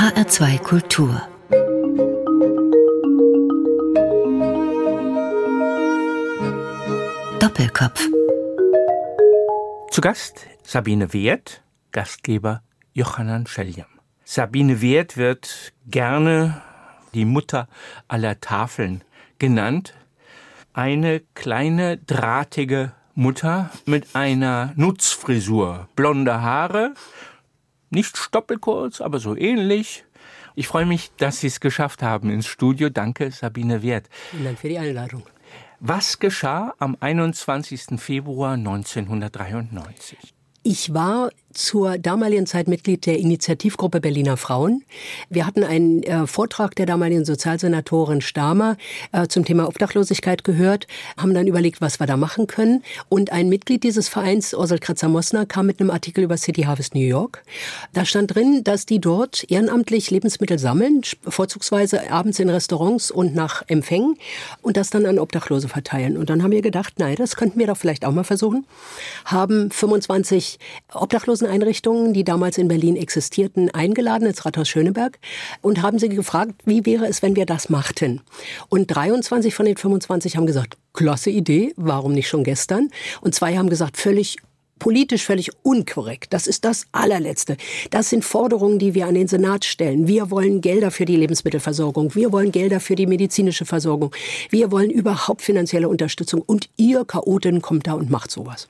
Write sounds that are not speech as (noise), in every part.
HR2 Kultur Doppelkopf Zu Gast Sabine Wert, Gastgeber Johannan Schelljam. Sabine Wert wird gerne die Mutter aller Tafeln genannt. Eine kleine, drahtige Mutter mit einer Nutzfrisur, blonde Haare, nicht stoppelkurz, aber so ähnlich. Ich freue mich, dass Sie es geschafft haben ins Studio. Danke, Sabine Wert. Vielen Dank für die Einladung. Was geschah am 21. Februar 1993? Ich war zur damaligen Zeit Mitglied der Initiativgruppe Berliner Frauen. Wir hatten einen äh, Vortrag der damaligen Sozialsenatorin Stamer äh, zum Thema Obdachlosigkeit gehört, haben dann überlegt, was wir da machen können. Und ein Mitglied dieses Vereins, Ursel Kratzer-Mosner, kam mit einem Artikel über City Harvest New York. Da stand drin, dass die dort ehrenamtlich Lebensmittel sammeln, vorzugsweise abends in Restaurants und nach Empfängen und das dann an Obdachlose verteilen. Und dann haben wir gedacht, nein, das könnten wir doch vielleicht auch mal versuchen. Haben 25 Obdachlose Einrichtungen, die damals in Berlin existierten, eingeladen ins Rathaus Schöneberg und haben sie gefragt, wie wäre es, wenn wir das machten. Und 23 von den 25 haben gesagt, klasse Idee, warum nicht schon gestern? Und zwei haben gesagt, völlig politisch völlig unkorrekt. Das ist das allerletzte. Das sind Forderungen, die wir an den Senat stellen. Wir wollen Gelder für die Lebensmittelversorgung. Wir wollen Gelder für die medizinische Versorgung. Wir wollen überhaupt finanzielle Unterstützung. Und ihr Chaoten kommt da und macht sowas.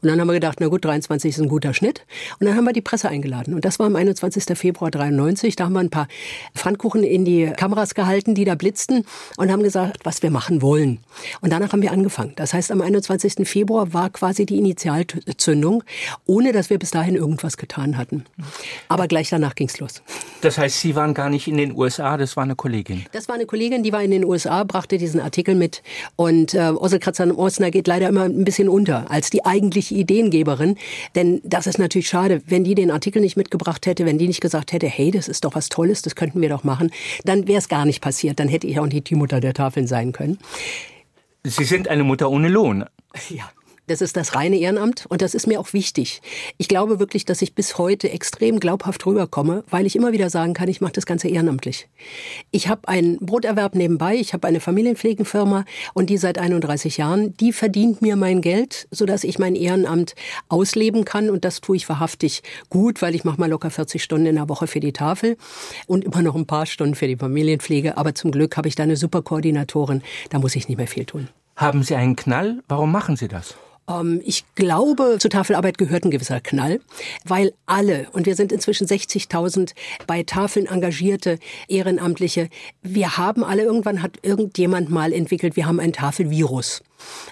Und dann haben wir gedacht, na gut, 23 ist ein guter Schnitt. Und dann haben wir die Presse eingeladen. Und das war am 21. Februar 93. Da haben wir ein paar Pfannkuchen in die Kameras gehalten, die da blitzten und haben gesagt, was wir machen wollen. Und danach haben wir angefangen. Das heißt, am 21. Februar war quasi die Initialzündung Entzündung, ohne dass wir bis dahin irgendwas getan hatten. Aber gleich danach ging es los. Das heißt, Sie waren gar nicht in den USA, das war eine Kollegin. Das war eine Kollegin, die war in den USA, brachte diesen Artikel mit. Und äh, Ursel Kratzer-Osner geht leider immer ein bisschen unter als die eigentliche Ideengeberin. Denn das ist natürlich schade, wenn die den Artikel nicht mitgebracht hätte, wenn die nicht gesagt hätte, hey, das ist doch was Tolles, das könnten wir doch machen, dann wäre es gar nicht passiert. Dann hätte ich auch nicht die Mutter der Tafeln sein können. Sie sind eine Mutter ohne Lohn. Ja. Das ist das reine Ehrenamt und das ist mir auch wichtig. Ich glaube wirklich, dass ich bis heute extrem glaubhaft rüberkomme, weil ich immer wieder sagen kann, ich mache das Ganze ehrenamtlich. Ich habe einen Broterwerb nebenbei, ich habe eine Familienpflegenfirma und die seit 31 Jahren, die verdient mir mein Geld, sodass ich mein Ehrenamt ausleben kann und das tue ich wahrhaftig gut, weil ich mache mal locker 40 Stunden in der Woche für die Tafel und immer noch ein paar Stunden für die Familienpflege, aber zum Glück habe ich da eine super Koordinatorin, da muss ich nicht mehr viel tun. Haben Sie einen Knall? Warum machen Sie das? Ähm, ich glaube, zur Tafelarbeit gehört ein gewisser Knall, weil alle, und wir sind inzwischen 60.000 bei Tafeln engagierte Ehrenamtliche, wir haben alle, irgendwann hat irgendjemand mal entwickelt, wir haben ein Tafelvirus.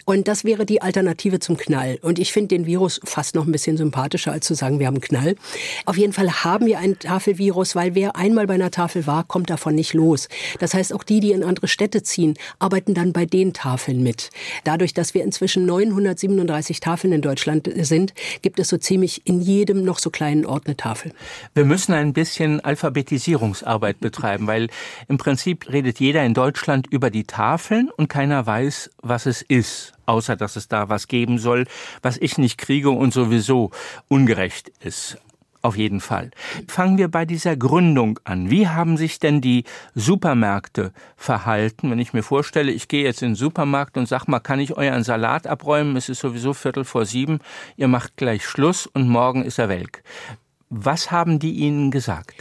Und das wäre die Alternative zum Knall. Und ich finde den Virus fast noch ein bisschen sympathischer, als zu sagen, wir haben einen Knall. Auf jeden Fall haben wir ein Tafelvirus, weil wer einmal bei einer Tafel war, kommt davon nicht los. Das heißt, auch die, die in andere Städte ziehen, arbeiten dann bei den Tafeln mit. Dadurch, dass wir inzwischen 937 Tafeln in Deutschland sind, gibt es so ziemlich in jedem noch so kleinen Ort eine Tafel. Wir müssen ein bisschen Alphabetisierungsarbeit betreiben, weil im Prinzip redet jeder in Deutschland über die Tafeln und keiner weiß, was es ist ist, außer dass es da was geben soll, was ich nicht kriege und sowieso ungerecht ist. Auf jeden Fall. Fangen wir bei dieser Gründung an. Wie haben sich denn die Supermärkte verhalten? Wenn ich mir vorstelle, ich gehe jetzt in den Supermarkt und sag mal, kann ich euren Salat abräumen? Es ist sowieso Viertel vor sieben. Ihr macht gleich Schluss und morgen ist er weg. Was haben die Ihnen gesagt?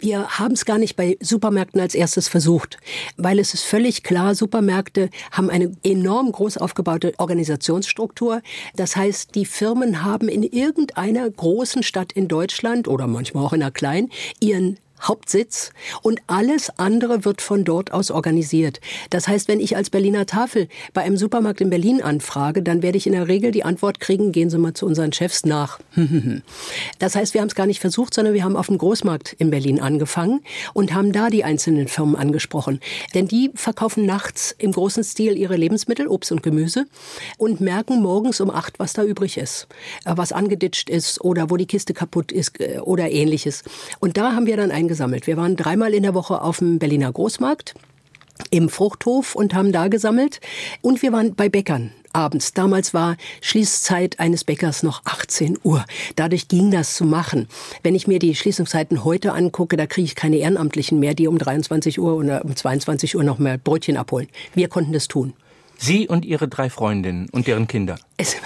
Wir haben es gar nicht bei Supermärkten als erstes versucht, weil es ist völlig klar, Supermärkte haben eine enorm groß aufgebaute Organisationsstruktur. Das heißt, die Firmen haben in irgendeiner großen Stadt in Deutschland oder manchmal auch in einer kleinen ihren Hauptsitz und alles andere wird von dort aus organisiert. Das heißt, wenn ich als Berliner Tafel bei einem Supermarkt in Berlin anfrage, dann werde ich in der Regel die Antwort kriegen, gehen Sie mal zu unseren Chefs nach. (laughs) das heißt, wir haben es gar nicht versucht, sondern wir haben auf dem Großmarkt in Berlin angefangen und haben da die einzelnen Firmen angesprochen. Denn die verkaufen nachts im großen Stil ihre Lebensmittel, Obst und Gemüse und merken morgens um acht, was da übrig ist, äh, was angeditscht ist oder wo die Kiste kaputt ist äh, oder ähnliches. Und da haben wir dann ein gesammelt. Wir waren dreimal in der Woche auf dem Berliner Großmarkt im Fruchthof und haben da gesammelt. Und wir waren bei Bäckern. abends. Damals war Schließzeit eines Bäckers noch 18 Uhr. Dadurch ging das zu machen. Wenn ich mir die Schließungszeiten heute angucke, da kriege ich keine Ehrenamtlichen mehr, die um 23 Uhr oder um 22 Uhr noch mehr Brötchen abholen. Wir konnten das tun. Sie und Ihre drei Freundinnen und deren Kinder. Es,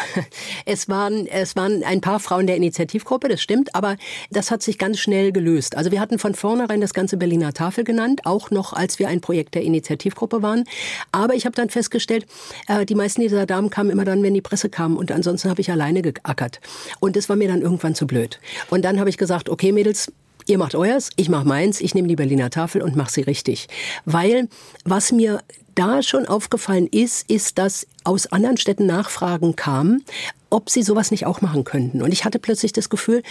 es, waren, es waren ein paar Frauen der Initiativgruppe, das stimmt, aber das hat sich ganz schnell gelöst. Also wir hatten von vornherein das ganze Berliner Tafel genannt, auch noch als wir ein Projekt der Initiativgruppe waren. Aber ich habe dann festgestellt, äh, die meisten dieser Damen kamen immer dann, wenn die Presse kam und ansonsten habe ich alleine geackert. Und das war mir dann irgendwann zu blöd. Und dann habe ich gesagt, okay Mädels, Ihr macht euers, ich mach meins, ich nehme die Berliner Tafel und mache sie richtig. Weil was mir da schon aufgefallen ist, ist, dass aus anderen Städten Nachfragen kamen, ob sie sowas nicht auch machen könnten. Und ich hatte plötzlich das Gefühl,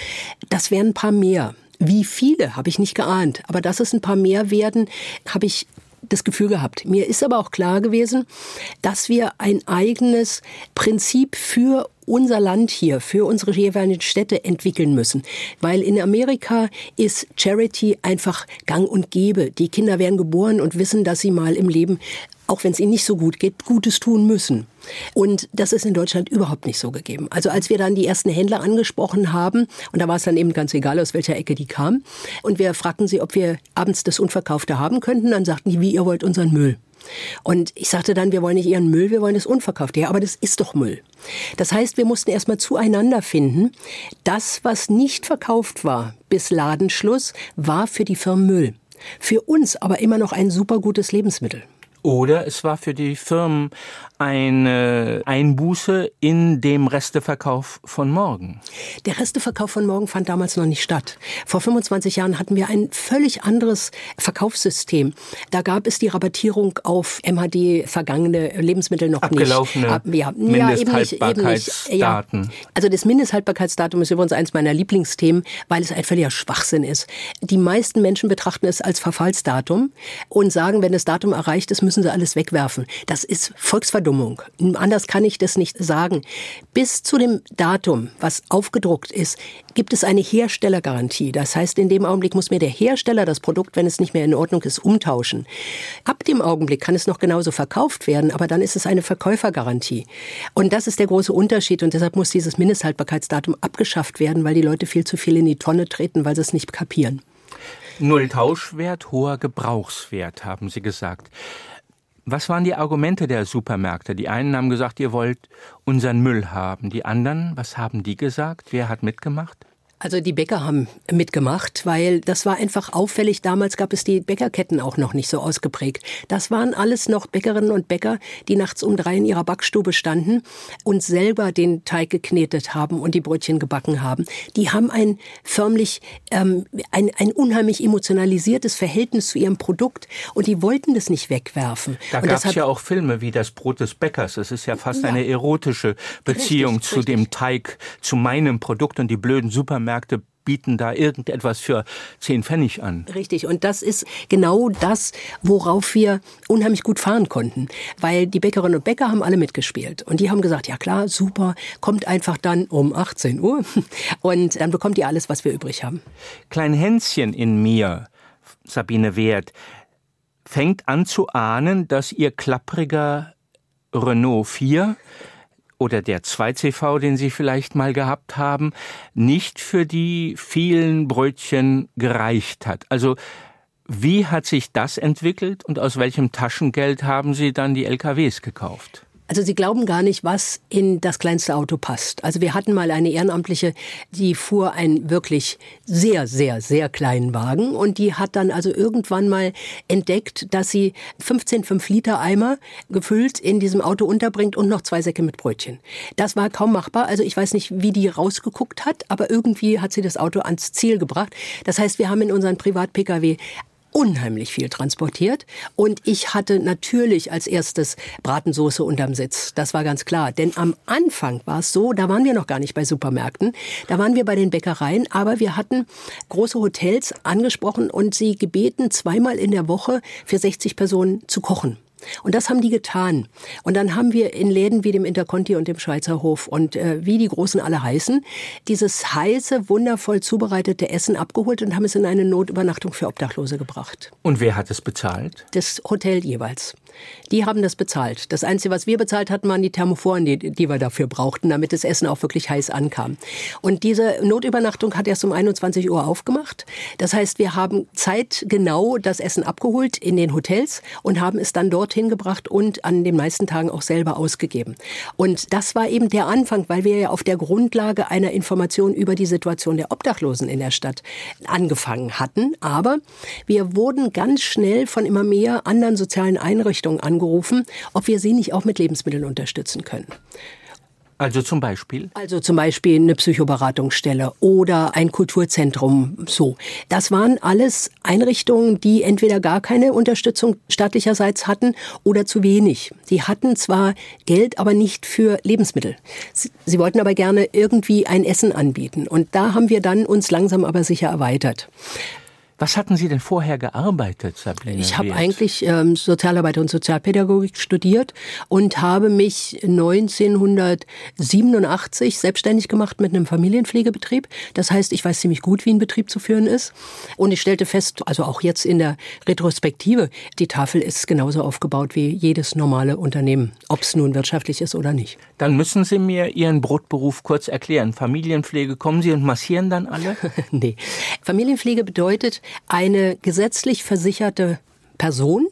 das wären ein paar mehr. Wie viele, habe ich nicht geahnt. Aber dass es ein paar mehr werden, habe ich das Gefühl gehabt. Mir ist aber auch klar gewesen, dass wir ein eigenes Prinzip für unser Land hier, für unsere jeweiligen Städte entwickeln müssen. Weil in Amerika ist Charity einfach gang und gäbe. Die Kinder werden geboren und wissen, dass sie mal im Leben auch wenn es ihnen nicht so gut geht, Gutes tun müssen. Und das ist in Deutschland überhaupt nicht so gegeben. Also als wir dann die ersten Händler angesprochen haben, und da war es dann eben ganz egal, aus welcher Ecke die kamen, und wir fragten sie, ob wir abends das Unverkaufte haben könnten, dann sagten die, wie ihr wollt unseren Müll. Und ich sagte dann, wir wollen nicht ihren Müll, wir wollen das Unverkaufte. Ja, aber das ist doch Müll. Das heißt, wir mussten erstmal zueinander finden. Das, was nicht verkauft war bis Ladenschluss, war für die Firmen Müll. Für uns aber immer noch ein super gutes Lebensmittel. Oder es war für die Firmen eine Einbuße in dem Resteverkauf von morgen. Der Resteverkauf von morgen fand damals noch nicht statt. Vor 25 Jahren hatten wir ein völlig anderes Verkaufssystem. Da gab es die Rabattierung auf MHD vergangene Lebensmittel noch Abgelaufene nicht. Ja, Mindesthaltbarkeitsdaten. Ja, also das Mindesthaltbarkeitsdatum ist übrigens eines meiner Lieblingsthemen, weil es ein völliger Schwachsinn ist. Die meisten Menschen betrachten es als Verfallsdatum und sagen, wenn das Datum erreicht ist, müssen sie alles wegwerfen. Das ist Volksverdummung. Anders kann ich das nicht sagen. Bis zu dem Datum, was aufgedruckt ist, gibt es eine Herstellergarantie. Das heißt, in dem Augenblick muss mir der Hersteller das Produkt, wenn es nicht mehr in Ordnung ist, umtauschen. Ab dem Augenblick kann es noch genauso verkauft werden, aber dann ist es eine Verkäufergarantie. Und das ist der große Unterschied und deshalb muss dieses Mindesthaltbarkeitsdatum abgeschafft werden, weil die Leute viel zu viel in die Tonne treten, weil sie es nicht kapieren. Null Tauschwert, hoher Gebrauchswert, haben Sie gesagt. Was waren die Argumente der Supermärkte? Die einen haben gesagt, ihr wollt unseren Müll haben. Die anderen, was haben die gesagt? Wer hat mitgemacht? Also die Bäcker haben mitgemacht, weil das war einfach auffällig. Damals gab es die Bäckerketten auch noch nicht so ausgeprägt. Das waren alles noch Bäckerinnen und Bäcker, die nachts um drei in ihrer Backstube standen und selber den Teig geknetet haben und die Brötchen gebacken haben. Die haben ein förmlich ähm, ein, ein unheimlich emotionalisiertes Verhältnis zu ihrem Produkt und die wollten das nicht wegwerfen. Da gab es ja auch Filme wie das Brot des Bäckers. Es ist ja fast ja. eine erotische Beziehung richtig, zu richtig. dem Teig, zu meinem Produkt und die blöden Supermärkte Supermärkte bieten da irgendetwas für zehn Pfennig an. Richtig. Und das ist genau das, worauf wir unheimlich gut fahren konnten. Weil die Bäckerinnen und Bäcker haben alle mitgespielt. Und die haben gesagt, ja klar, super, kommt einfach dann um 18 Uhr. (laughs) Und dann bekommt ihr alles, was wir übrig haben. Klein Hänschen in mir, Sabine Wert, fängt an zu ahnen, dass ihr klappriger Renault 4 oder der 2CV, den Sie vielleicht mal gehabt haben, nicht für die vielen Brötchen gereicht hat. Also wie hat sich das entwickelt und aus welchem Taschengeld haben Sie dann die LKWs gekauft? Also Sie glauben gar nicht, was in das kleinste Auto passt. Also wir hatten mal eine Ehrenamtliche, die fuhr einen wirklich sehr, sehr, sehr kleinen Wagen und die hat dann also irgendwann mal entdeckt, dass sie 15 5-Liter-Eimer gefüllt in diesem Auto unterbringt und noch zwei Säcke mit Brötchen. Das war kaum machbar. Also ich weiß nicht, wie die rausgeguckt hat, aber irgendwie hat sie das Auto ans Ziel gebracht. Das heißt, wir haben in unseren Privat-Pkw unheimlich viel transportiert. Und ich hatte natürlich als erstes Bratensoße unterm Sitz. Das war ganz klar. Denn am Anfang war es so, da waren wir noch gar nicht bei Supermärkten. Da waren wir bei den Bäckereien. Aber wir hatten große Hotels angesprochen und sie gebeten, zweimal in der Woche für 60 Personen zu kochen. Und das haben die getan. Und dann haben wir in Läden wie dem Interconti und dem Schweizer Hof und äh, wie die Großen alle heißen, dieses heiße, wundervoll zubereitete Essen abgeholt und haben es in eine Notübernachtung für Obdachlose gebracht. Und wer hat es bezahlt? Das Hotel jeweils. Die haben das bezahlt. Das Einzige, was wir bezahlt hatten, waren die Thermophoren, die, die wir dafür brauchten, damit das Essen auch wirklich heiß ankam. Und diese Notübernachtung hat erst um 21 Uhr aufgemacht. Das heißt, wir haben zeitgenau das Essen abgeholt in den Hotels und haben es dann dorthin gebracht und an den meisten Tagen auch selber ausgegeben. Und das war eben der Anfang, weil wir ja auf der Grundlage einer Information über die Situation der Obdachlosen in der Stadt angefangen hatten. Aber wir wurden ganz schnell von immer mehr anderen sozialen Einrichtungen angerufen, ob wir sie nicht auch mit Lebensmitteln unterstützen können. Also zum Beispiel? Also zum Beispiel eine Psychoberatungsstelle oder ein Kulturzentrum. So. Das waren alles Einrichtungen, die entweder gar keine Unterstützung staatlicherseits hatten oder zu wenig. Die hatten zwar Geld, aber nicht für Lebensmittel. Sie, sie wollten aber gerne irgendwie ein Essen anbieten. Und da haben wir dann uns langsam aber sicher erweitert. Was hatten Sie denn vorher gearbeitet, Sabrina? Ich habe eigentlich ähm, Sozialarbeit und Sozialpädagogik studiert und habe mich 1987 selbstständig gemacht mit einem Familienpflegebetrieb. Das heißt, ich weiß ziemlich gut, wie ein Betrieb zu führen ist. Und ich stellte fest, also auch jetzt in der Retrospektive, die Tafel ist genauso aufgebaut wie jedes normale Unternehmen, ob es nun wirtschaftlich ist oder nicht. Dann müssen Sie mir Ihren Brotberuf kurz erklären. Familienpflege, kommen Sie und massieren dann alle? (laughs) nee. Familienpflege bedeutet, eine gesetzlich versicherte Person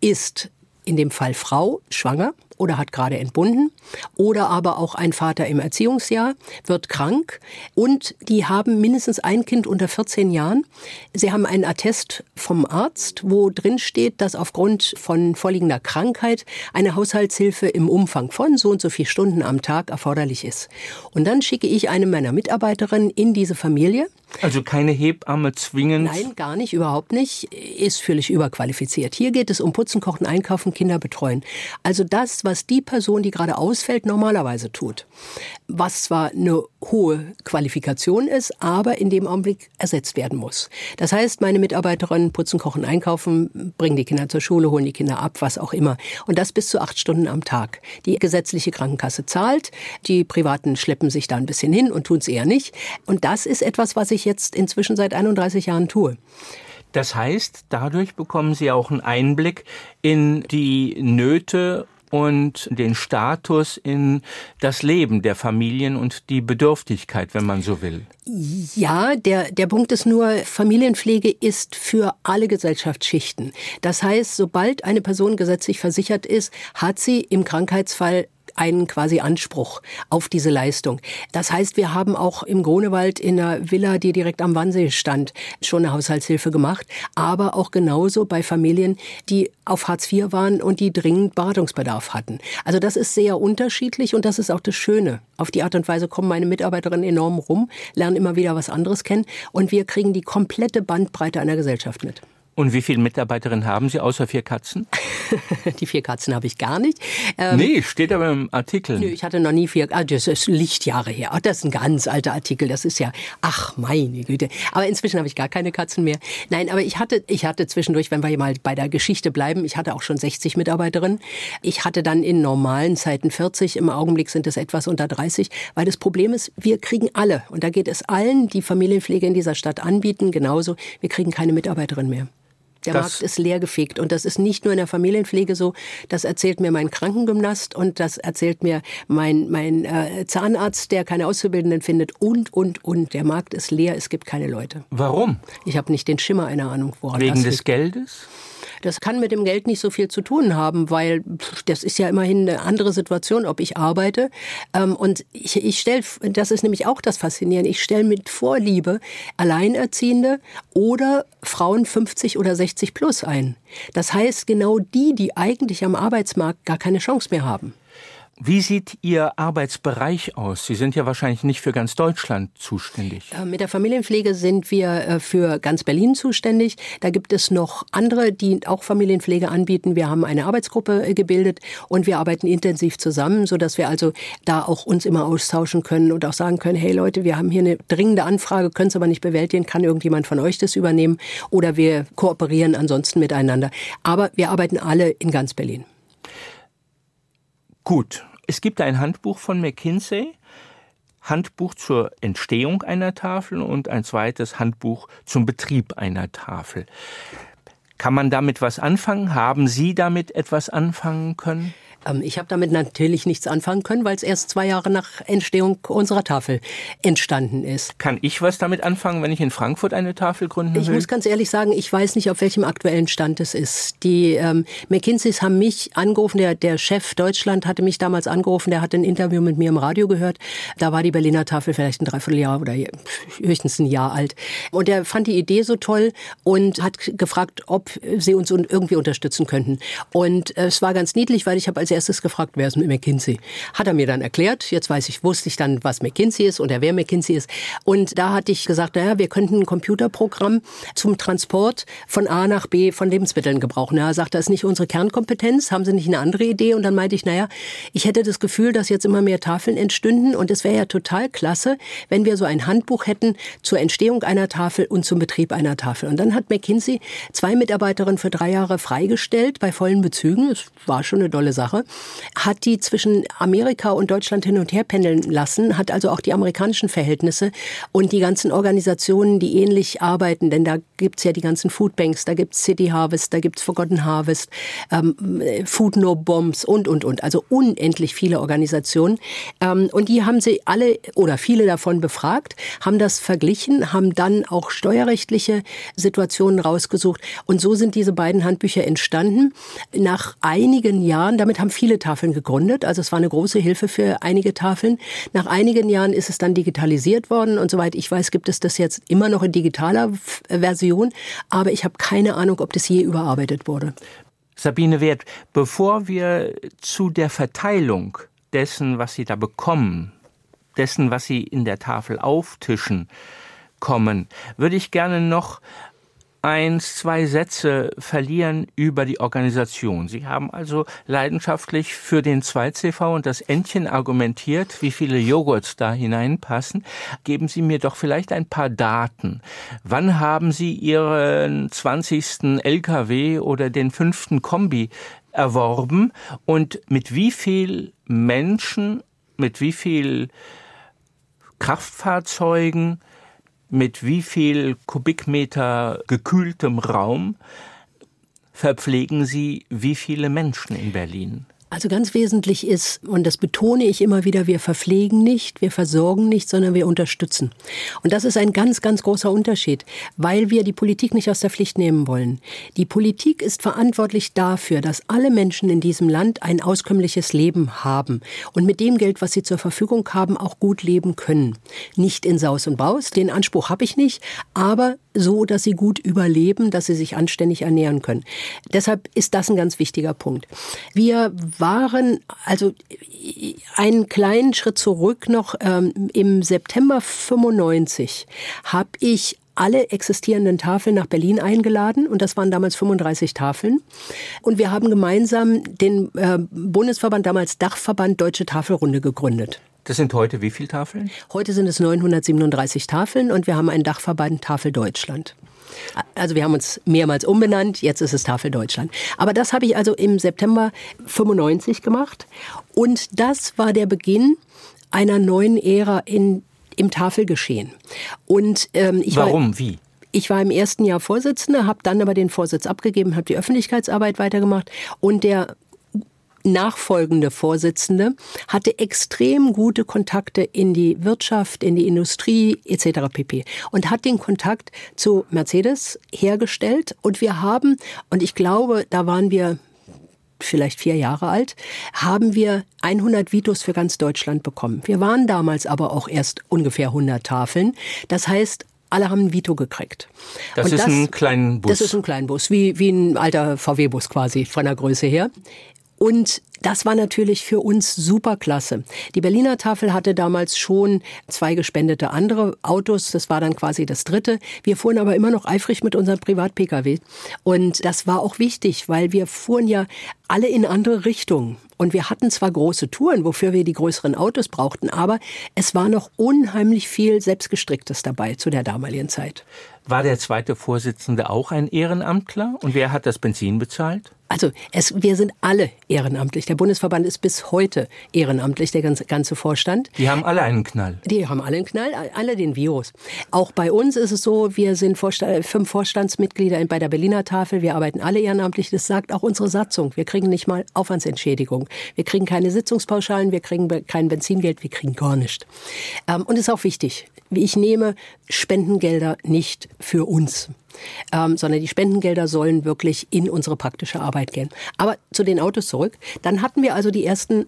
ist in dem Fall Frau schwanger oder hat gerade entbunden oder aber auch ein Vater im Erziehungsjahr wird krank und die haben mindestens ein Kind unter 14 Jahren. Sie haben einen Attest vom Arzt, wo drin steht, dass aufgrund von vorliegender Krankheit eine Haushaltshilfe im Umfang von so und so viel Stunden am Tag erforderlich ist. Und dann schicke ich eine meiner Mitarbeiterinnen in diese Familie. Also keine Hebamme zwingend? Nein, gar nicht, überhaupt nicht. Ist völlig überqualifiziert. Hier geht es um Putzen, Kochen, Einkaufen, Kinder betreuen. Also das, was die Person, die gerade ausfällt, normalerweise tut. Was zwar eine hohe Qualifikation ist, aber in dem Augenblick ersetzt werden muss. Das heißt, meine Mitarbeiterinnen putzen, kochen, einkaufen, bringen die Kinder zur Schule, holen die Kinder ab, was auch immer. Und das bis zu acht Stunden am Tag. Die gesetzliche Krankenkasse zahlt, die Privaten schleppen sich da ein bisschen hin und tun es eher nicht. Und das ist etwas, was ich jetzt inzwischen seit 31 Jahren tue. Das heißt, dadurch bekommen Sie auch einen Einblick in die Nöte und den Status in das Leben der Familien und die Bedürftigkeit, wenn man so will. Ja, der, der Punkt ist nur, Familienpflege ist für alle Gesellschaftsschichten. Das heißt, sobald eine Person gesetzlich versichert ist, hat sie im Krankheitsfall einen quasi Anspruch auf diese Leistung. Das heißt, wir haben auch im Grunewald in einer Villa, die direkt am Wannsee stand, schon eine Haushaltshilfe gemacht, aber auch genauso bei Familien, die auf Hartz IV waren und die dringend Beratungsbedarf hatten. Also das ist sehr unterschiedlich und das ist auch das Schöne. Auf die Art und Weise kommen meine Mitarbeiterinnen enorm rum, lernen immer wieder was anderes kennen und wir kriegen die komplette Bandbreite einer Gesellschaft mit. Und wie viele Mitarbeiterinnen haben Sie außer vier Katzen? (laughs) die vier Katzen habe ich gar nicht. Ähm, nee, steht aber im Artikel. Nö, ich hatte noch nie vier. Ah, das ist Lichtjahre her. Ach, das ist ein ganz alter Artikel. Das ist ja, ach meine Güte. Aber inzwischen habe ich gar keine Katzen mehr. Nein, aber ich hatte, ich hatte zwischendurch, wenn wir mal bei der Geschichte bleiben, ich hatte auch schon 60 Mitarbeiterinnen. Ich hatte dann in normalen Zeiten 40. Im Augenblick sind es etwas unter 30. Weil das Problem ist, wir kriegen alle, und da geht es allen, die Familienpflege in dieser Stadt anbieten, genauso, wir kriegen keine Mitarbeiterin mehr. Der das Markt ist leergefegt. Und das ist nicht nur in der Familienpflege so. Das erzählt mir mein Krankengymnast und das erzählt mir mein, mein äh, Zahnarzt, der keine Auszubildenden findet und, und, und. Der Markt ist leer, es gibt keine Leute. Warum? Ich habe nicht den Schimmer einer Ahnung, woran Wegen des liegt. Geldes? Das kann mit dem Geld nicht so viel zu tun haben, weil das ist ja immerhin eine andere Situation, ob ich arbeite. Ähm, und ich, ich stelle, das ist nämlich auch das Faszinierende, ich stelle mit Vorliebe Alleinerziehende oder Frauen 50 oder 60 plus ein. Das heißt, genau die, die eigentlich am Arbeitsmarkt gar keine Chance mehr haben. Wie sieht Ihr Arbeitsbereich aus? Sie sind ja wahrscheinlich nicht für ganz Deutschland zuständig. Äh, mit der Familienpflege sind wir äh, für ganz Berlin zuständig. Da gibt es noch andere, die auch Familienpflege anbieten. Wir haben eine Arbeitsgruppe äh, gebildet und wir arbeiten intensiv zusammen, so dass wir also da auch uns immer austauschen können und auch sagen können, hey Leute, wir haben hier eine dringende Anfrage, können es aber nicht bewältigen, kann irgendjemand von euch das übernehmen oder wir kooperieren ansonsten miteinander. Aber wir arbeiten alle in ganz Berlin. Gut, es gibt ein Handbuch von McKinsey, Handbuch zur Entstehung einer Tafel und ein zweites Handbuch zum Betrieb einer Tafel. Kann man damit was anfangen? Haben Sie damit etwas anfangen können? Ähm, ich habe damit natürlich nichts anfangen können, weil es erst zwei Jahre nach Entstehung unserer Tafel entstanden ist. Kann ich was damit anfangen, wenn ich in Frankfurt eine Tafel gründen will? Ich muss ganz ehrlich sagen, ich weiß nicht, auf welchem aktuellen Stand es ist. Die ähm, McKinseys haben mich angerufen, der, der Chef Deutschland hatte mich damals angerufen, der hat ein Interview mit mir im Radio gehört. Da war die Berliner Tafel vielleicht ein Dreivierteljahr oder höchstens ein Jahr alt. Und er fand die Idee so toll und hat gefragt, ob sie uns irgendwie unterstützen könnten. Und äh, es war ganz niedlich, weil ich habe als als erstes gefragt, wer ist mit McKinsey? Hat er mir dann erklärt. Jetzt weiß ich, wusste ich dann, was McKinsey ist und wer McKinsey ist. Und da hatte ich gesagt, naja, wir könnten ein Computerprogramm zum Transport von A nach B von Lebensmitteln gebrauchen. Er sagt, das ist nicht unsere Kernkompetenz. Haben Sie nicht eine andere Idee? Und dann meinte ich, naja, ich hätte das Gefühl, dass jetzt immer mehr Tafeln entstünden und es wäre ja total klasse, wenn wir so ein Handbuch hätten zur Entstehung einer Tafel und zum Betrieb einer Tafel. Und dann hat McKinsey zwei Mitarbeiterinnen für drei Jahre freigestellt bei vollen Bezügen. Es war schon eine dolle Sache hat die zwischen Amerika und Deutschland hin und her pendeln lassen, hat also auch die amerikanischen Verhältnisse und die ganzen Organisationen, die ähnlich arbeiten, denn da gibt's ja die ganzen Foodbanks, da gibt's City Harvest, da gibt's Forgotten Harvest, ähm, Food No Bombs und, und, und. Also unendlich viele Organisationen. Ähm, und die haben sie alle oder viele davon befragt, haben das verglichen, haben dann auch steuerrechtliche Situationen rausgesucht. Und so sind diese beiden Handbücher entstanden. Nach einigen Jahren, damit haben viele Tafeln gegründet. Also es war eine große Hilfe für einige Tafeln. Nach einigen Jahren ist es dann digitalisiert worden und soweit ich weiß, gibt es das jetzt immer noch in digitaler Version. Aber ich habe keine Ahnung, ob das je überarbeitet wurde. Sabine Wert, bevor wir zu der Verteilung dessen, was Sie da bekommen, dessen, was Sie in der Tafel auftischen, kommen, würde ich gerne noch eins, zwei Sätze verlieren über die Organisation. Sie haben also leidenschaftlich für den 2CV und das Entchen argumentiert, wie viele Joghurts da hineinpassen. Geben Sie mir doch vielleicht ein paar Daten. Wann haben Sie Ihren 20. LKW oder den fünften Kombi erworben und mit wie viel Menschen, mit wie viel Kraftfahrzeugen mit wie viel Kubikmeter gekühltem Raum verpflegen Sie wie viele Menschen in Berlin? Also ganz wesentlich ist, und das betone ich immer wieder, wir verpflegen nicht, wir versorgen nicht, sondern wir unterstützen. Und das ist ein ganz, ganz großer Unterschied, weil wir die Politik nicht aus der Pflicht nehmen wollen. Die Politik ist verantwortlich dafür, dass alle Menschen in diesem Land ein auskömmliches Leben haben und mit dem Geld, was sie zur Verfügung haben, auch gut leben können. Nicht in Saus und Baus, den Anspruch habe ich nicht, aber so, dass sie gut überleben, dass sie sich anständig ernähren können. Deshalb ist das ein ganz wichtiger Punkt. Wir waren, also einen kleinen Schritt zurück noch, ähm, im September 95 habe ich alle existierenden Tafeln nach Berlin eingeladen und das waren damals 35 Tafeln. Und wir haben gemeinsam den äh, Bundesverband, damals Dachverband Deutsche Tafelrunde gegründet. Das sind heute wie viele Tafeln? Heute sind es 937 Tafeln und wir haben einen Dachverband Tafel Deutschland. Also wir haben uns mehrmals umbenannt, jetzt ist es Tafel Deutschland. Aber das habe ich also im September 95 gemacht und das war der Beginn einer neuen Ära in, im Tafelgeschehen. Und ähm, ich Warum? War, Wie? Ich war im ersten Jahr Vorsitzende, habe dann aber den Vorsitz abgegeben, habe die Öffentlichkeitsarbeit weitergemacht und der nachfolgende Vorsitzende hatte extrem gute Kontakte in die Wirtschaft, in die Industrie etc. pp. und hat den Kontakt zu Mercedes hergestellt und wir haben, und ich glaube, da waren wir vielleicht vier Jahre alt, haben wir 100 Vitos für ganz Deutschland bekommen. Wir waren damals aber auch erst ungefähr 100 Tafeln. Das heißt, alle haben ein Vito gekriegt. Das und ist das, ein kleiner Bus. Das ist ein kleiner Bus, wie, wie ein alter VW-Bus quasi von der Größe her. Und das war natürlich für uns super klasse. Die Berliner Tafel hatte damals schon zwei gespendete andere Autos. Das war dann quasi das dritte. Wir fuhren aber immer noch eifrig mit unserem Privat-Pkw. Und das war auch wichtig, weil wir fuhren ja alle in andere Richtungen. Und wir hatten zwar große Touren, wofür wir die größeren Autos brauchten, aber es war noch unheimlich viel Selbstgestricktes dabei zu der damaligen Zeit. War der zweite Vorsitzende auch ein Ehrenamtler? Und wer hat das Benzin bezahlt? Also es, wir sind alle ehrenamtlich. Der Bundesverband ist bis heute ehrenamtlich, der ganze, ganze Vorstand. Die haben alle einen Knall. Die haben alle einen Knall, alle den Virus. Auch bei uns ist es so, wir sind Vorstand, fünf Vorstandsmitglieder bei der Berliner Tafel. Wir arbeiten alle ehrenamtlich. Das sagt auch unsere Satzung. Wir kriegen nicht mal Aufwandsentschädigung. Wir kriegen keine Sitzungspauschalen, wir kriegen kein Benzingeld, wir kriegen gar nichts. Ähm, und es ist auch wichtig. Ich nehme Spendengelder nicht für uns ähm, sondern die Spendengelder sollen wirklich in unsere praktische Arbeit gehen. Aber zu den Autos zurück. Dann hatten wir also die ersten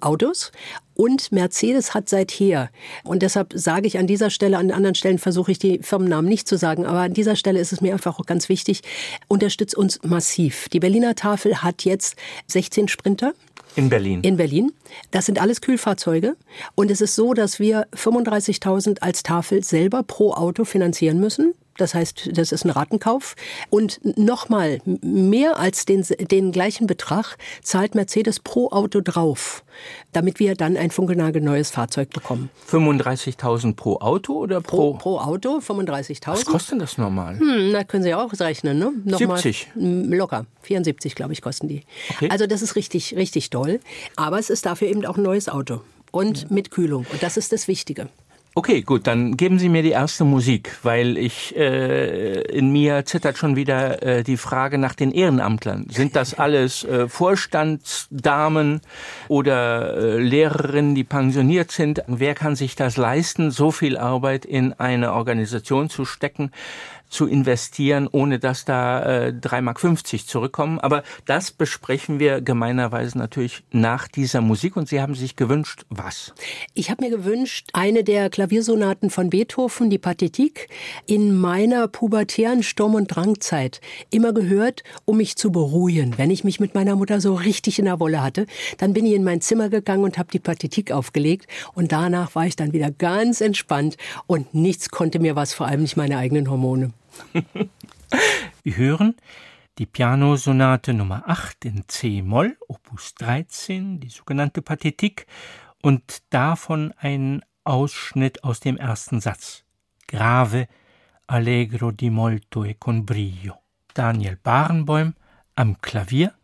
Autos und Mercedes hat seither, und deshalb sage ich an dieser Stelle, an anderen Stellen versuche ich die Firmennamen nicht zu sagen, aber an dieser Stelle ist es mir einfach auch ganz wichtig, unterstützt uns massiv. Die Berliner Tafel hat jetzt 16 Sprinter. In Berlin. In Berlin. Das sind alles Kühlfahrzeuge. Und es ist so, dass wir 35.000 als Tafel selber pro Auto finanzieren müssen. Das heißt, das ist ein Ratenkauf. Und nochmal, mehr als den, den gleichen Betrag zahlt Mercedes pro Auto drauf, damit wir dann ein funkelnagelneues Fahrzeug bekommen. 35.000 pro Auto oder pro? Pro, pro Auto 35.000. Was kostet das normal? Hm, na, können Sie ja auch rechnen, ne? Nochmal 70. Locker. 74, glaube ich, kosten die. Okay. Also das ist richtig, richtig toll. Aber es ist dafür eben auch ein neues Auto. Und ja. mit Kühlung. Und das ist das Wichtige. Okay, gut, dann geben Sie mir die erste Musik, weil ich äh, in mir zittert schon wieder äh, die Frage nach den Ehrenamtlern. Sind das (laughs) alles äh, Vorstandsdamen oder äh, Lehrerinnen, die pensioniert sind? Wer kann sich das leisten, so viel Arbeit in eine Organisation zu stecken? Zu investieren, ohne dass da äh, 3,50 Mark zurückkommen. Aber das besprechen wir gemeinerweise natürlich nach dieser Musik. Und Sie haben sich gewünscht, was? Ich habe mir gewünscht, eine der Klaviersonaten von Beethoven, die Pathetik, in meiner pubertären Sturm- und Drangzeit immer gehört, um mich zu beruhigen. Wenn ich mich mit meiner Mutter so richtig in der Wolle hatte, dann bin ich in mein Zimmer gegangen und habe die Pathetik aufgelegt. Und danach war ich dann wieder ganz entspannt und nichts konnte mir was, vor allem nicht meine eigenen Hormone. (laughs) Wir hören die Pianosonate Nummer 8 in C-Moll, Opus 13, die sogenannte Pathetik, und davon ein Ausschnitt aus dem ersten Satz. Grave, allegro di molto e con brio. Daniel Barenboim am Klavier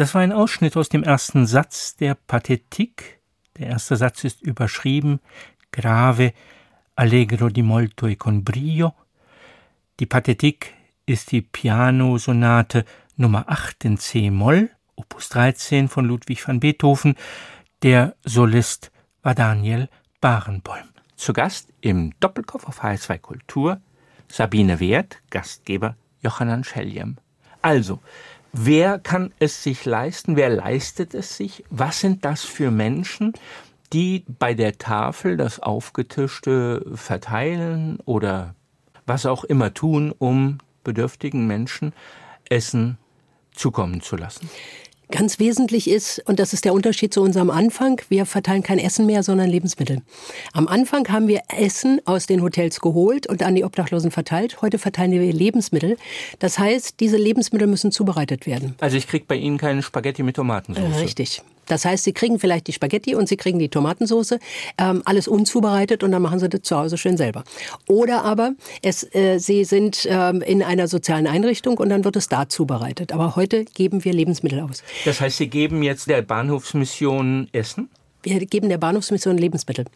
Das war ein Ausschnitt aus dem ersten Satz der Pathetik. Der erste Satz ist überschrieben Grave, allegro di molto e con brio. Die Pathetik ist die Pianosonate Nummer 8 in C-Moll, Opus 13 von Ludwig van Beethoven. Der Solist war Daniel Barenboim. Zu Gast im Doppelkopf auf H2 Kultur Sabine Wert, Gastgeber Johannan Scheljem. Also, wer kann es sich leisten? Wer leistet es sich? Was sind das für Menschen, die bei der Tafel das Aufgetischte verteilen oder was auch immer tun, um bedürftigen Menschen Essen zukommen zu lassen? Ganz wesentlich ist, und das ist der Unterschied zu unserem Anfang, wir verteilen kein Essen mehr, sondern Lebensmittel. Am Anfang haben wir Essen aus den Hotels geholt und an die Obdachlosen verteilt. Heute verteilen wir Lebensmittel. Das heißt, diese Lebensmittel müssen zubereitet werden. Also ich kriege bei Ihnen keine Spaghetti mit Tomatensauce. Richtig. Das heißt, Sie kriegen vielleicht die Spaghetti und Sie kriegen die Tomatensauce, ähm, alles unzubereitet und dann machen Sie das zu Hause schön selber. Oder aber es, äh, Sie sind ähm, in einer sozialen Einrichtung und dann wird es da zubereitet. Aber heute geben wir Lebensmittel aus. Das heißt, Sie geben jetzt der Bahnhofsmission Essen? Wir geben der Bahnhofsmission Lebensmittel.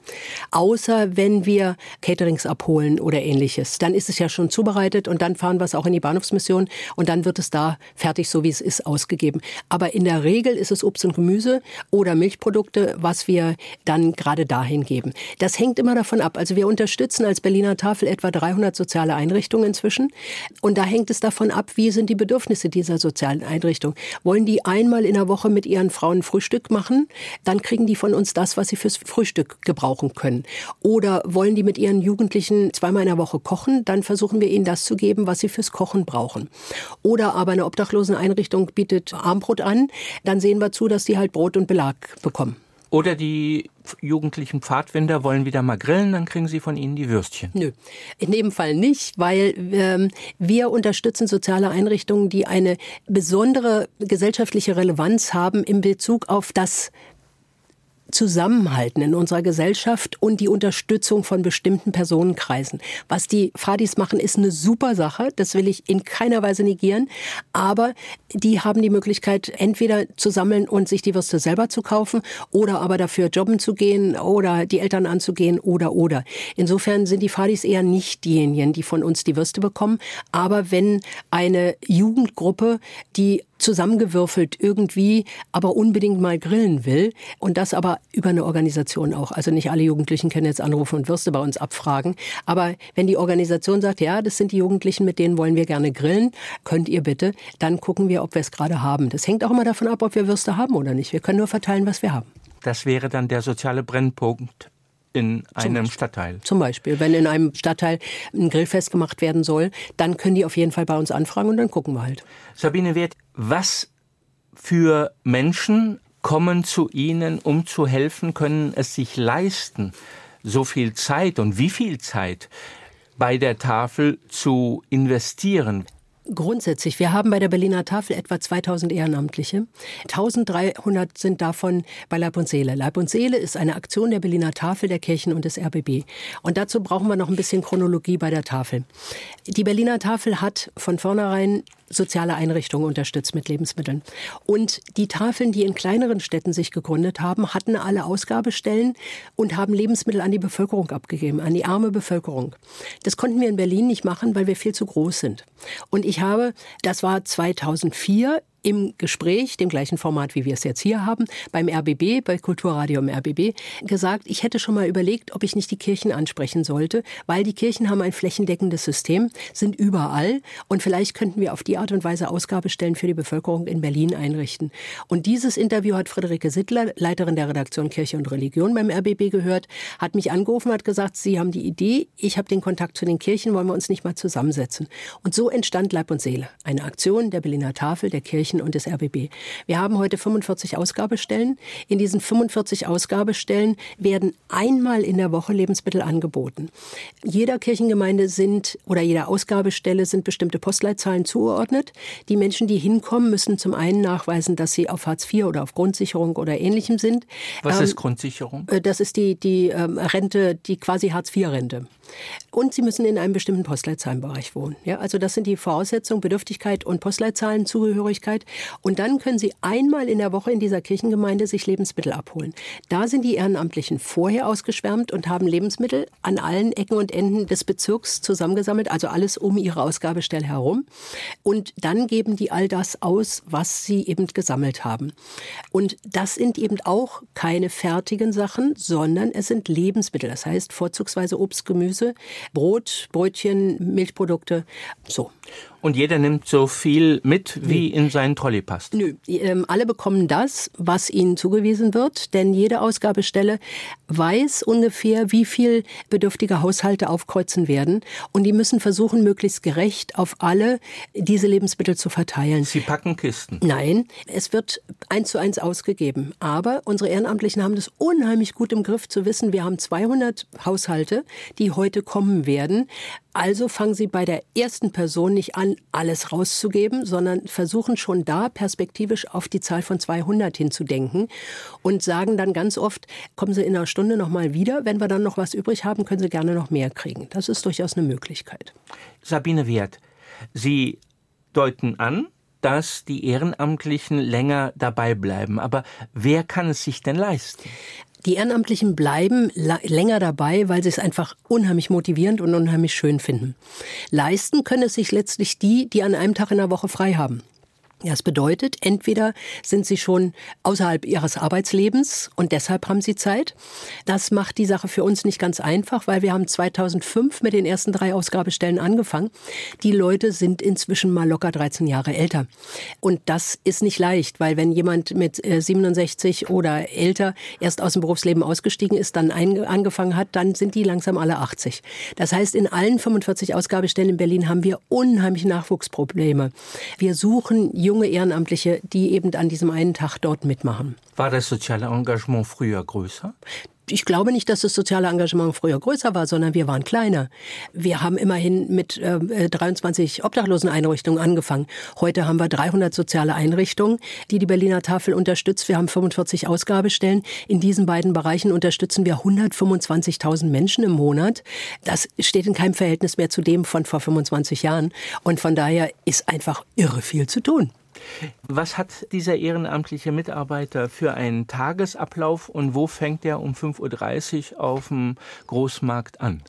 Außer wenn wir Caterings abholen oder ähnliches. Dann ist es ja schon zubereitet und dann fahren wir es auch in die Bahnhofsmission und dann wird es da fertig, so wie es ist, ausgegeben. Aber in der Regel ist es Obst und Gemüse oder Milchprodukte, was wir dann gerade dahin geben. Das hängt immer davon ab. Also wir unterstützen als Berliner Tafel etwa 300 soziale Einrichtungen inzwischen. Und da hängt es davon ab, wie sind die Bedürfnisse dieser sozialen Einrichtungen. Wollen die einmal in der Woche mit ihren Frauen Frühstück machen, dann kriegen die von uns das, was sie fürs Frühstück gebrauchen können. Oder wollen die mit ihren Jugendlichen zweimal in der Woche kochen, dann versuchen wir ihnen das zu geben, was sie fürs Kochen brauchen. Oder aber eine Obdachloseneinrichtung bietet Armbrot an, dann sehen wir zu, dass die halt Brot und Belag bekommen. Oder die jugendlichen Pfadfinder wollen wieder mal grillen, dann kriegen sie von ihnen die Würstchen. Nö, in dem Fall nicht, weil ähm, wir unterstützen soziale Einrichtungen, die eine besondere gesellschaftliche Relevanz haben in Bezug auf das Zusammenhalten in unserer Gesellschaft und die Unterstützung von bestimmten Personenkreisen. Was die Fadis machen, ist eine super Sache. Das will ich in keiner Weise negieren. Aber die haben die Möglichkeit, entweder zu sammeln und sich die Würste selber zu kaufen oder aber dafür jobben zu gehen oder die Eltern anzugehen oder oder. Insofern sind die Fadis eher nicht diejenigen, die von uns die Würste bekommen. Aber wenn eine Jugendgruppe, die zusammengewürfelt irgendwie, aber unbedingt mal grillen will und das aber über eine Organisation auch. Also nicht alle Jugendlichen können jetzt anrufen und Würste bei uns abfragen, aber wenn die Organisation sagt, ja, das sind die Jugendlichen, mit denen wollen wir gerne grillen, könnt ihr bitte, dann gucken wir, ob wir es gerade haben. Das hängt auch immer davon ab, ob wir Würste haben oder nicht. Wir können nur verteilen, was wir haben. Das wäre dann der soziale Brennpunkt in einem Stadtteil. Zum Beispiel, wenn in einem Stadtteil ein Grillfest gemacht werden soll, dann können die auf jeden Fall bei uns anfragen und dann gucken wir halt. Sabine Wert, was für Menschen kommen zu Ihnen, um zu helfen, können es sich leisten, so viel Zeit und wie viel Zeit bei der Tafel zu investieren? Grundsätzlich, wir haben bei der Berliner Tafel etwa 2000 Ehrenamtliche. 1300 sind davon bei Leib und Seele. Leib und Seele ist eine Aktion der Berliner Tafel, der Kirchen und des RBB. Und dazu brauchen wir noch ein bisschen Chronologie bei der Tafel. Die Berliner Tafel hat von vornherein soziale Einrichtungen unterstützt mit Lebensmitteln. Und die Tafeln, die in kleineren Städten sich gegründet haben, hatten alle Ausgabestellen und haben Lebensmittel an die Bevölkerung abgegeben, an die arme Bevölkerung. Das konnten wir in Berlin nicht machen, weil wir viel zu groß sind. Und ich habe, das war 2004, im Gespräch, dem gleichen Format, wie wir es jetzt hier haben, beim RBB, bei Kulturradio im RBB, gesagt, ich hätte schon mal überlegt, ob ich nicht die Kirchen ansprechen sollte, weil die Kirchen haben ein flächendeckendes System, sind überall und vielleicht könnten wir auf die Art und Weise Ausgabestellen für die Bevölkerung in Berlin einrichten. Und dieses Interview hat Friederike Sittler, Leiterin der Redaktion Kirche und Religion beim RBB gehört, hat mich angerufen, hat gesagt, Sie haben die Idee, ich habe den Kontakt zu den Kirchen, wollen wir uns nicht mal zusammensetzen. Und so entstand Leib und Seele, eine Aktion der Berliner Tafel, der Kirchen Kirchen und des RBB. Wir haben heute 45 Ausgabestellen. In diesen 45 Ausgabestellen werden einmal in der Woche Lebensmittel angeboten. Jeder Kirchengemeinde sind oder jeder Ausgabestelle sind bestimmte Postleitzahlen zugeordnet. Die Menschen, die hinkommen, müssen zum einen nachweisen, dass sie auf Hartz IV oder auf Grundsicherung oder ähnlichem sind. Was ähm, ist Grundsicherung? Äh, das ist die, die ähm, Rente, die quasi Hartz IV-Rente. Und sie müssen in einem bestimmten Postleitzahlenbereich wohnen. Ja, also das sind die Voraussetzungen, Bedürftigkeit und Postleitzahlen, Zugehörigkeit. Und dann können Sie einmal in der Woche in dieser Kirchengemeinde sich Lebensmittel abholen. Da sind die Ehrenamtlichen vorher ausgeschwärmt und haben Lebensmittel an allen Ecken und Enden des Bezirks zusammengesammelt, also alles um ihre Ausgabestelle herum. Und dann geben die all das aus, was sie eben gesammelt haben. Und das sind eben auch keine fertigen Sachen, sondern es sind Lebensmittel. Das heißt vorzugsweise Obst, Gemüse, Brot, Brötchen, Milchprodukte, so. Und jeder nimmt so viel mit, wie in seinen Trolley passt. Nö, ähm, alle bekommen das, was ihnen zugewiesen wird, denn jede Ausgabestelle weiß ungefähr, wie viel bedürftige Haushalte aufkreuzen werden. Und die müssen versuchen, möglichst gerecht auf alle diese Lebensmittel zu verteilen. Sie packen Kisten? Nein, es wird eins zu eins ausgegeben. Aber unsere Ehrenamtlichen haben das unheimlich gut im Griff zu wissen, wir haben 200 Haushalte, die heute kommen werden. Also fangen Sie bei der ersten Person nicht an, alles rauszugeben, sondern versuchen schon da perspektivisch auf die Zahl von 200 hinzudenken und sagen dann ganz oft, kommen Sie in einer Stunde noch mal wieder. Wenn wir dann noch was übrig haben, können Sie gerne noch mehr kriegen. Das ist durchaus eine Möglichkeit. Sabine Wert, Sie deuten an, dass die Ehrenamtlichen länger dabei bleiben. Aber wer kann es sich denn leisten? Die Ehrenamtlichen bleiben länger dabei, weil sie es einfach unheimlich motivierend und unheimlich schön finden. Leisten können es sich letztlich die, die an einem Tag in der Woche frei haben. Ja, es bedeutet, entweder sind sie schon außerhalb ihres Arbeitslebens und deshalb haben sie Zeit. Das macht die Sache für uns nicht ganz einfach, weil wir haben 2005 mit den ersten drei Ausgabestellen angefangen. Die Leute sind inzwischen mal locker 13 Jahre älter. Und das ist nicht leicht, weil wenn jemand mit 67 äh, oder älter erst aus dem Berufsleben ausgestiegen ist, dann angefangen hat, dann sind die langsam alle 80. Das heißt, in allen 45 Ausgabestellen in Berlin haben wir unheimliche Nachwuchsprobleme. Wir suchen junge junge Ehrenamtliche, die eben an diesem einen Tag dort mitmachen. War das soziale Engagement früher größer? ich glaube nicht, dass das soziale Engagement früher größer war, sondern wir waren kleiner. Wir haben immerhin mit äh, 23 Obdachloseneinrichtungen angefangen. Heute haben wir 300 soziale Einrichtungen, die die Berliner Tafel unterstützt. Wir haben 45 Ausgabestellen. In diesen beiden Bereichen unterstützen wir 125.000 Menschen im Monat. Das steht in keinem Verhältnis mehr zu dem von vor 25 Jahren. Und von daher ist einfach irre viel zu tun. Was hat dieser ehrenamtliche Mitarbeiter für einen Tagesablauf und wo fängt er um 5.30 Uhr auf dem Großmarkt an?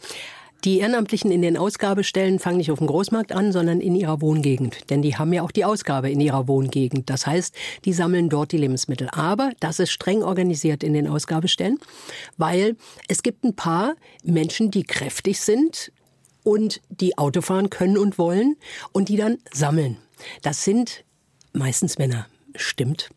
Die Ehrenamtlichen in den Ausgabestellen fangen nicht auf dem Großmarkt an, sondern in ihrer Wohngegend. Denn die haben ja auch die Ausgabe in ihrer Wohngegend. Das heißt, die sammeln dort die Lebensmittel. Aber das ist streng organisiert in den Ausgabestellen, weil es gibt ein paar Menschen, die kräftig sind und die Auto fahren können und wollen und die dann sammeln. Das sind meistens Männer, stimmt.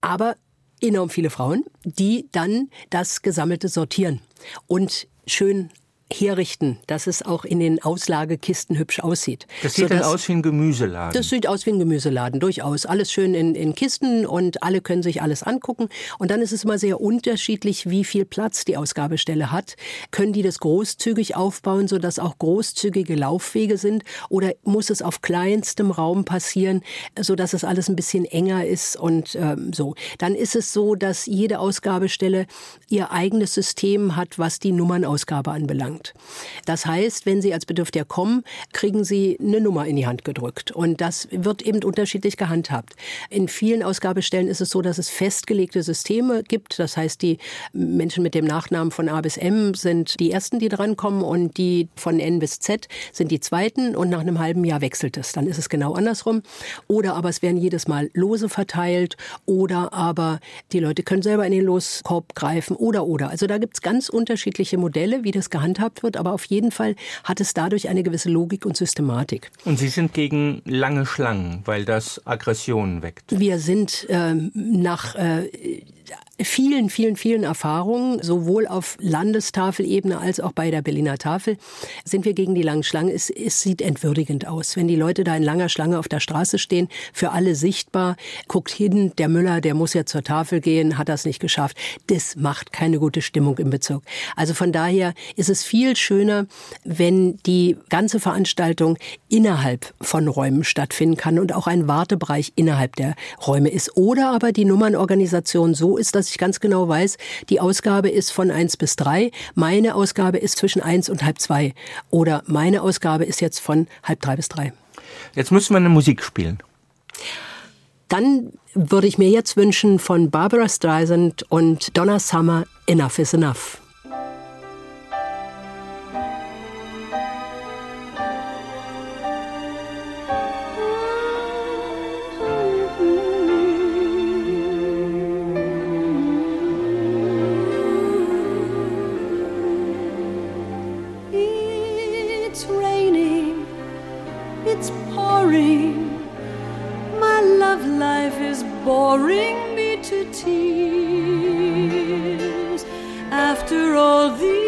Aber enorm viele Frauen, die dann das Gesammelte sortieren und schön herrichten, dass es auch in den Auslagekisten hübsch aussieht. Das sieht dann aus wie ein Gemüseladen. Das sieht aus wie ein Gemüseladen, durchaus. Alles schön in, in Kisten und alle können sich alles angucken. Und dann ist es immer sehr unterschiedlich, wie viel Platz die Ausgabestelle hat. Können die das großzügig aufbauen, sodass auch großzügige Laufwege sind? Oder muss es auf kleinstem Raum passieren, sodass es alles ein bisschen enger ist und ähm, so? Dann ist es so, dass jede Ausgabestelle ihr eigenes System hat, was die Nummernausgabe anbelangt verlangt. Das heißt, wenn Sie als Bedürftiger kommen, kriegen Sie eine Nummer in die Hand gedrückt. Und das wird eben unterschiedlich gehandhabt. In vielen Ausgabestellen ist es so, dass es festgelegte Systeme gibt. Das heißt, die Menschen mit dem Nachnamen von A bis M sind die ersten, die drankommen und die von N bis Z sind die zweiten und nach einem halben Jahr wechselt es. Dann ist es genau andersrum. Oder aber es werden jedes Mal Lose verteilt oder aber die Leute können selber in den Loskorb greifen oder oder. Also da gibt es ganz unterschiedliche Modelle, wie das gehandhabt gehabt wird, aber auf jeden Fall hat es dadurch eine gewisse Logik und Systematik. Und Sie sind gegen lange Schlangen, weil das Aggressionen weckt. Wir sind äh, nach äh, vielen, vielen, vielen Erfahrungen, sowohl auf Landestafelebene als auch bei der Berliner Tafel, sind wir gegen die langen Schlangen. Es, es sieht entwürdigend aus. Wenn die Leute da in langer Schlange auf der Straße stehen, für alle sichtbar, guckt hin, der Müller, der muss ja zur Tafel gehen, hat das nicht geschafft. Das macht keine gute Stimmung im Bezirk. Also von daher ist es viel schöner, wenn die ganze Veranstaltung innerhalb von Räumen stattfinden kann und auch ein Wartebereich innerhalb der Räume ist. Oder aber die Nummernorganisation so ist, dass ich ganz genau weiß, die Ausgabe ist von eins bis drei, meine Ausgabe ist zwischen eins und halb zwei oder meine Ausgabe ist jetzt von halb drei bis drei. Jetzt müssen wir eine Musik spielen. Dann würde ich mir jetzt wünschen von Barbara Streisand und Donna Summer Enough is Enough. boring me to tears. After all these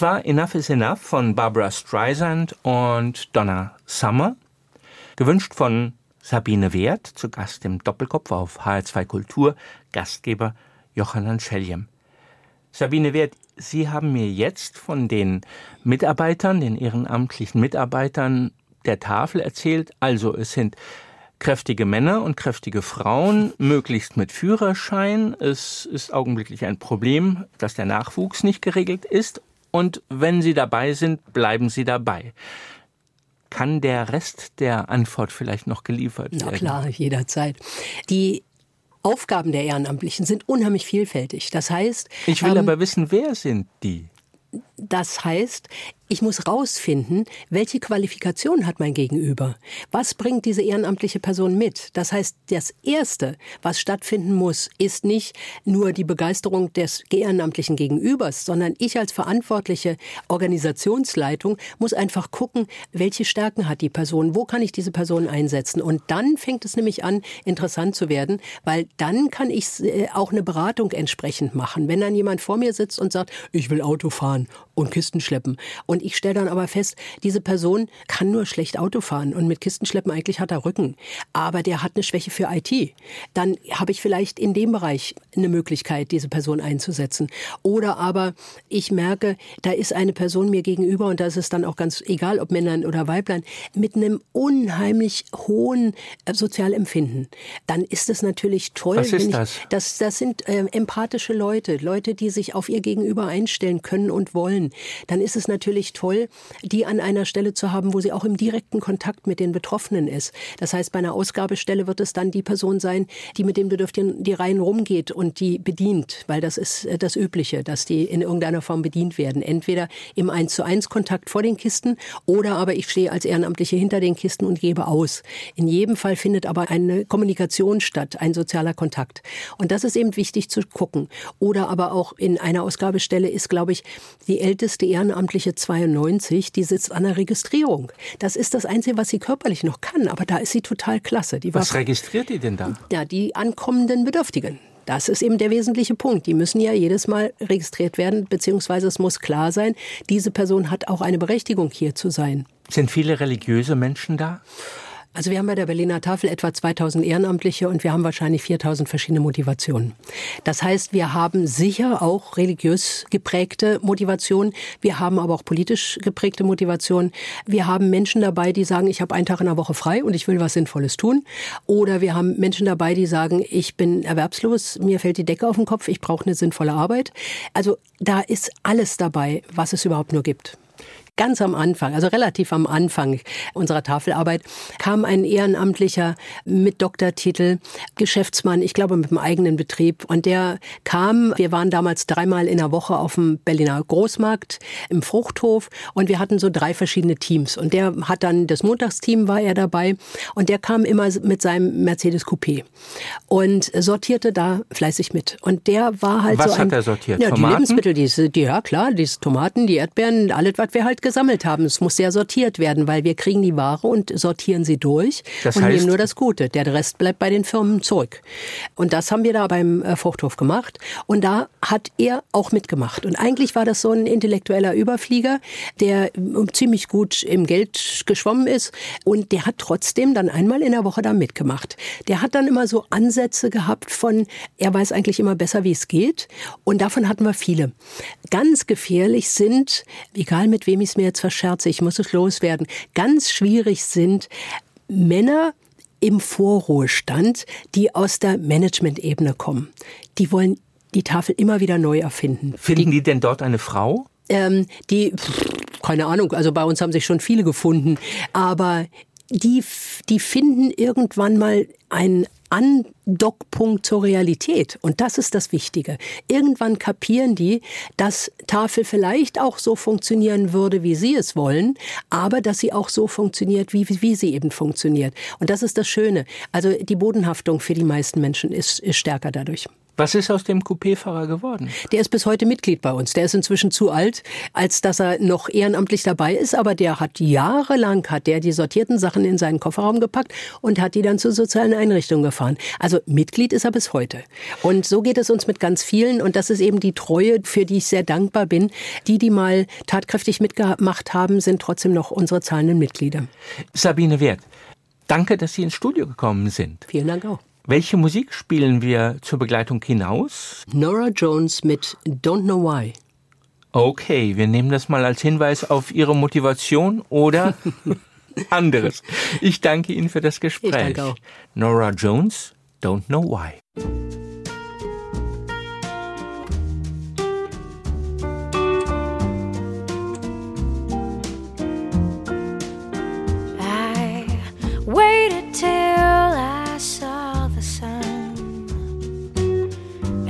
Das war Enough is Enough von Barbara Streisand und Donna Summer. Gewünscht von Sabine Wert, zu Gast im Doppelkopf auf HR2 Kultur, Gastgeber Johannan Schelljem. Sabine Wert, Sie haben mir jetzt von den Mitarbeitern, den ehrenamtlichen Mitarbeitern der Tafel erzählt. Also es sind kräftige Männer und kräftige Frauen, möglichst mit Führerschein. Es ist augenblicklich ein Problem, dass der Nachwuchs nicht geregelt ist. Und wenn Sie dabei sind, bleiben Sie dabei. Kann der Rest der Antwort vielleicht noch geliefert werden? Na klar, jederzeit. Die Aufgaben der Ehrenamtlichen sind unheimlich vielfältig. Das heißt. Ich will ähm, aber wissen, wer sind die? Das heißt, ich muss rausfinden, welche Qualifikation hat mein Gegenüber? Was bringt diese ehrenamtliche Person mit? Das heißt, das Erste, was stattfinden muss, ist nicht nur die Begeisterung des ehrenamtlichen Gegenübers, sondern ich als verantwortliche Organisationsleitung muss einfach gucken, welche Stärken hat die Person? Wo kann ich diese Person einsetzen? Und dann fängt es nämlich an, interessant zu werden, weil dann kann ich äh, auch eine Beratung entsprechend machen. Wenn dann jemand vor mir sitzt und sagt, ich will Auto fahren und Kisten schleppen und ich stelle dann aber fest, diese Person kann nur schlecht Auto fahren und mit Kistenschleppen eigentlich hat er Rücken. Aber der hat eine Schwäche für IT. Dann habe ich vielleicht in dem Bereich eine Möglichkeit, diese Person einzusetzen. Oder aber ich merke, da ist eine Person mir gegenüber und da ist es dann auch ganz egal, ob Männern oder Weiblein, mit einem unheimlich hohen äh, Sozialempfinden. Dann ist es natürlich toll. Was ist das? Ich, das? Das sind äh, empathische Leute, Leute, die sich auf ihr Gegenüber einstellen können und wollen. Dann ist es natürlich toll, die an einer Stelle zu haben, wo sie auch im direkten Kontakt mit den Betroffenen ist. Das heißt, bei einer Ausgabestelle wird es dann die Person sein, die mit den Bedürftigen die Reihen rumgeht und die bedient, weil das ist äh, das Übliche, dass die in irgendeiner Form bedient werden. Entweder im 1 zu 1 Kontakt vor den Kisten oder aber ich stehe als Ehrenamtliche hinter den Kisten und gebe aus. In jedem Fall findet aber eine Kommunikation statt, ein sozialer Kontakt. Und das ist eben wichtig zu gucken. Oder aber auch in einer Ausgabestelle ist, glaube ich, die älteste ehrenamtliche 92, die sitzt an der Registrierung. Das ist das Einzige, was sie körperlich noch kann, aber da ist sie total klasse. Die was registriert die denn da? Ja, die ankommenden Bedürftigen. Das ist eben der wesentliche Punkt. Die müssen ja jedes Mal registriert werden, beziehungsweise es muss klar sein, diese Person hat auch eine Berechtigung, hier zu sein. Sind viele religiöse Menschen da? Also wir haben bei der Berliner Tafel etwa 2000 Ehrenamtliche und wir haben wahrscheinlich 4000 verschiedene Motivationen. Das heißt, wir haben sicher auch religiös geprägte Motivationen. Wir haben aber auch politisch geprägte Motivationen. Wir haben Menschen dabei, die sagen, ich habe einen Tag in der Woche frei und ich will was Sinnvolles tun. Oder wir haben Menschen dabei, die sagen, ich bin erwerbslos, mir fällt die Decke auf den Kopf, ich brauche eine sinnvolle Arbeit. Also da ist alles dabei, was es überhaupt nur gibt ganz am Anfang, also relativ am Anfang unserer Tafelarbeit, kam ein Ehrenamtlicher mit Doktortitel, Geschäftsmann, ich glaube mit einem eigenen Betrieb. Und der kam, wir waren damals dreimal in der Woche auf dem Berliner Großmarkt im Fruchthof und wir hatten so drei verschiedene Teams. Und der hat dann, das Montagsteam war er dabei und der kam immer mit seinem Mercedes Coupé und sortierte da fleißig mit. Und der war halt was so ein... Was hat er sortiert? Ja, Tomaten? die Lebensmittel, die, die, ja klar, die Tomaten, die Erdbeeren, alles, was wir halt gesammelt haben. Es muss sehr sortiert werden, weil wir kriegen die Ware und sortieren sie durch das und heißt, nehmen nur das Gute. Der Rest bleibt bei den Firmen zurück. Und das haben wir da beim äh, Fruchthof gemacht. Und da hat er auch mitgemacht. Und eigentlich war das so ein intellektueller Überflieger, der ähm, ziemlich gut im Geld geschwommen ist. Und der hat trotzdem dann einmal in der Woche da mitgemacht. Der hat dann immer so Ansätze gehabt von, er weiß eigentlich immer besser, wie es geht. Und davon hatten wir viele. Ganz gefährlich sind, egal mit wem ich es mir jetzt verscherze, ich muss es loswerden, ganz schwierig sind Männer im Vorruhestand, die aus der Management-Ebene kommen. Die wollen die Tafel immer wieder neu erfinden. Finden die, die denn dort eine Frau? Ähm, die, keine Ahnung, also bei uns haben sich schon viele gefunden, aber die, die finden irgendwann mal einen Andockpunkt zur Realität. Und das ist das Wichtige. Irgendwann kapieren die, dass Tafel vielleicht auch so funktionieren würde, wie sie es wollen, aber dass sie auch so funktioniert, wie, wie sie eben funktioniert. Und das ist das Schöne. Also die Bodenhaftung für die meisten Menschen ist, ist stärker dadurch. Was ist aus dem Coupé-Fahrer geworden? Der ist bis heute Mitglied bei uns. Der ist inzwischen zu alt, als dass er noch ehrenamtlich dabei ist, aber der hat jahrelang hat der die sortierten Sachen in seinen Kofferraum gepackt und hat die dann zur sozialen Einrichtung gefahren. Also Mitglied ist er bis heute. Und so geht es uns mit ganz vielen und das ist eben die Treue, für die ich sehr dankbar bin. Die, die mal tatkräftig mitgemacht haben, sind trotzdem noch unsere zahlenden Mitglieder. Sabine Wert, danke, dass Sie ins Studio gekommen sind. Vielen Dank auch. Welche Musik spielen wir zur Begleitung hinaus? Nora Jones mit Don't Know Why. Okay, wir nehmen das mal als Hinweis auf Ihre Motivation oder (laughs) anderes. Ich danke Ihnen für das Gespräch. Ich danke auch. Nora Jones, Don't Know Why.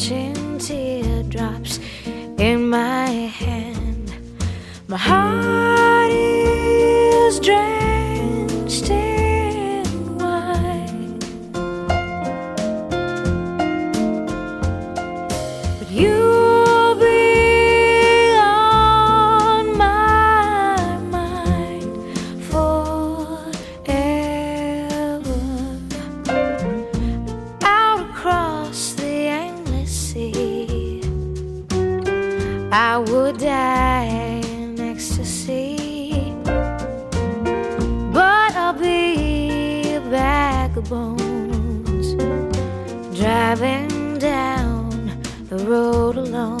catching teardrops in my hand. My heart I would die in ecstasy, but I'll be a bag of bones driving down the road alone.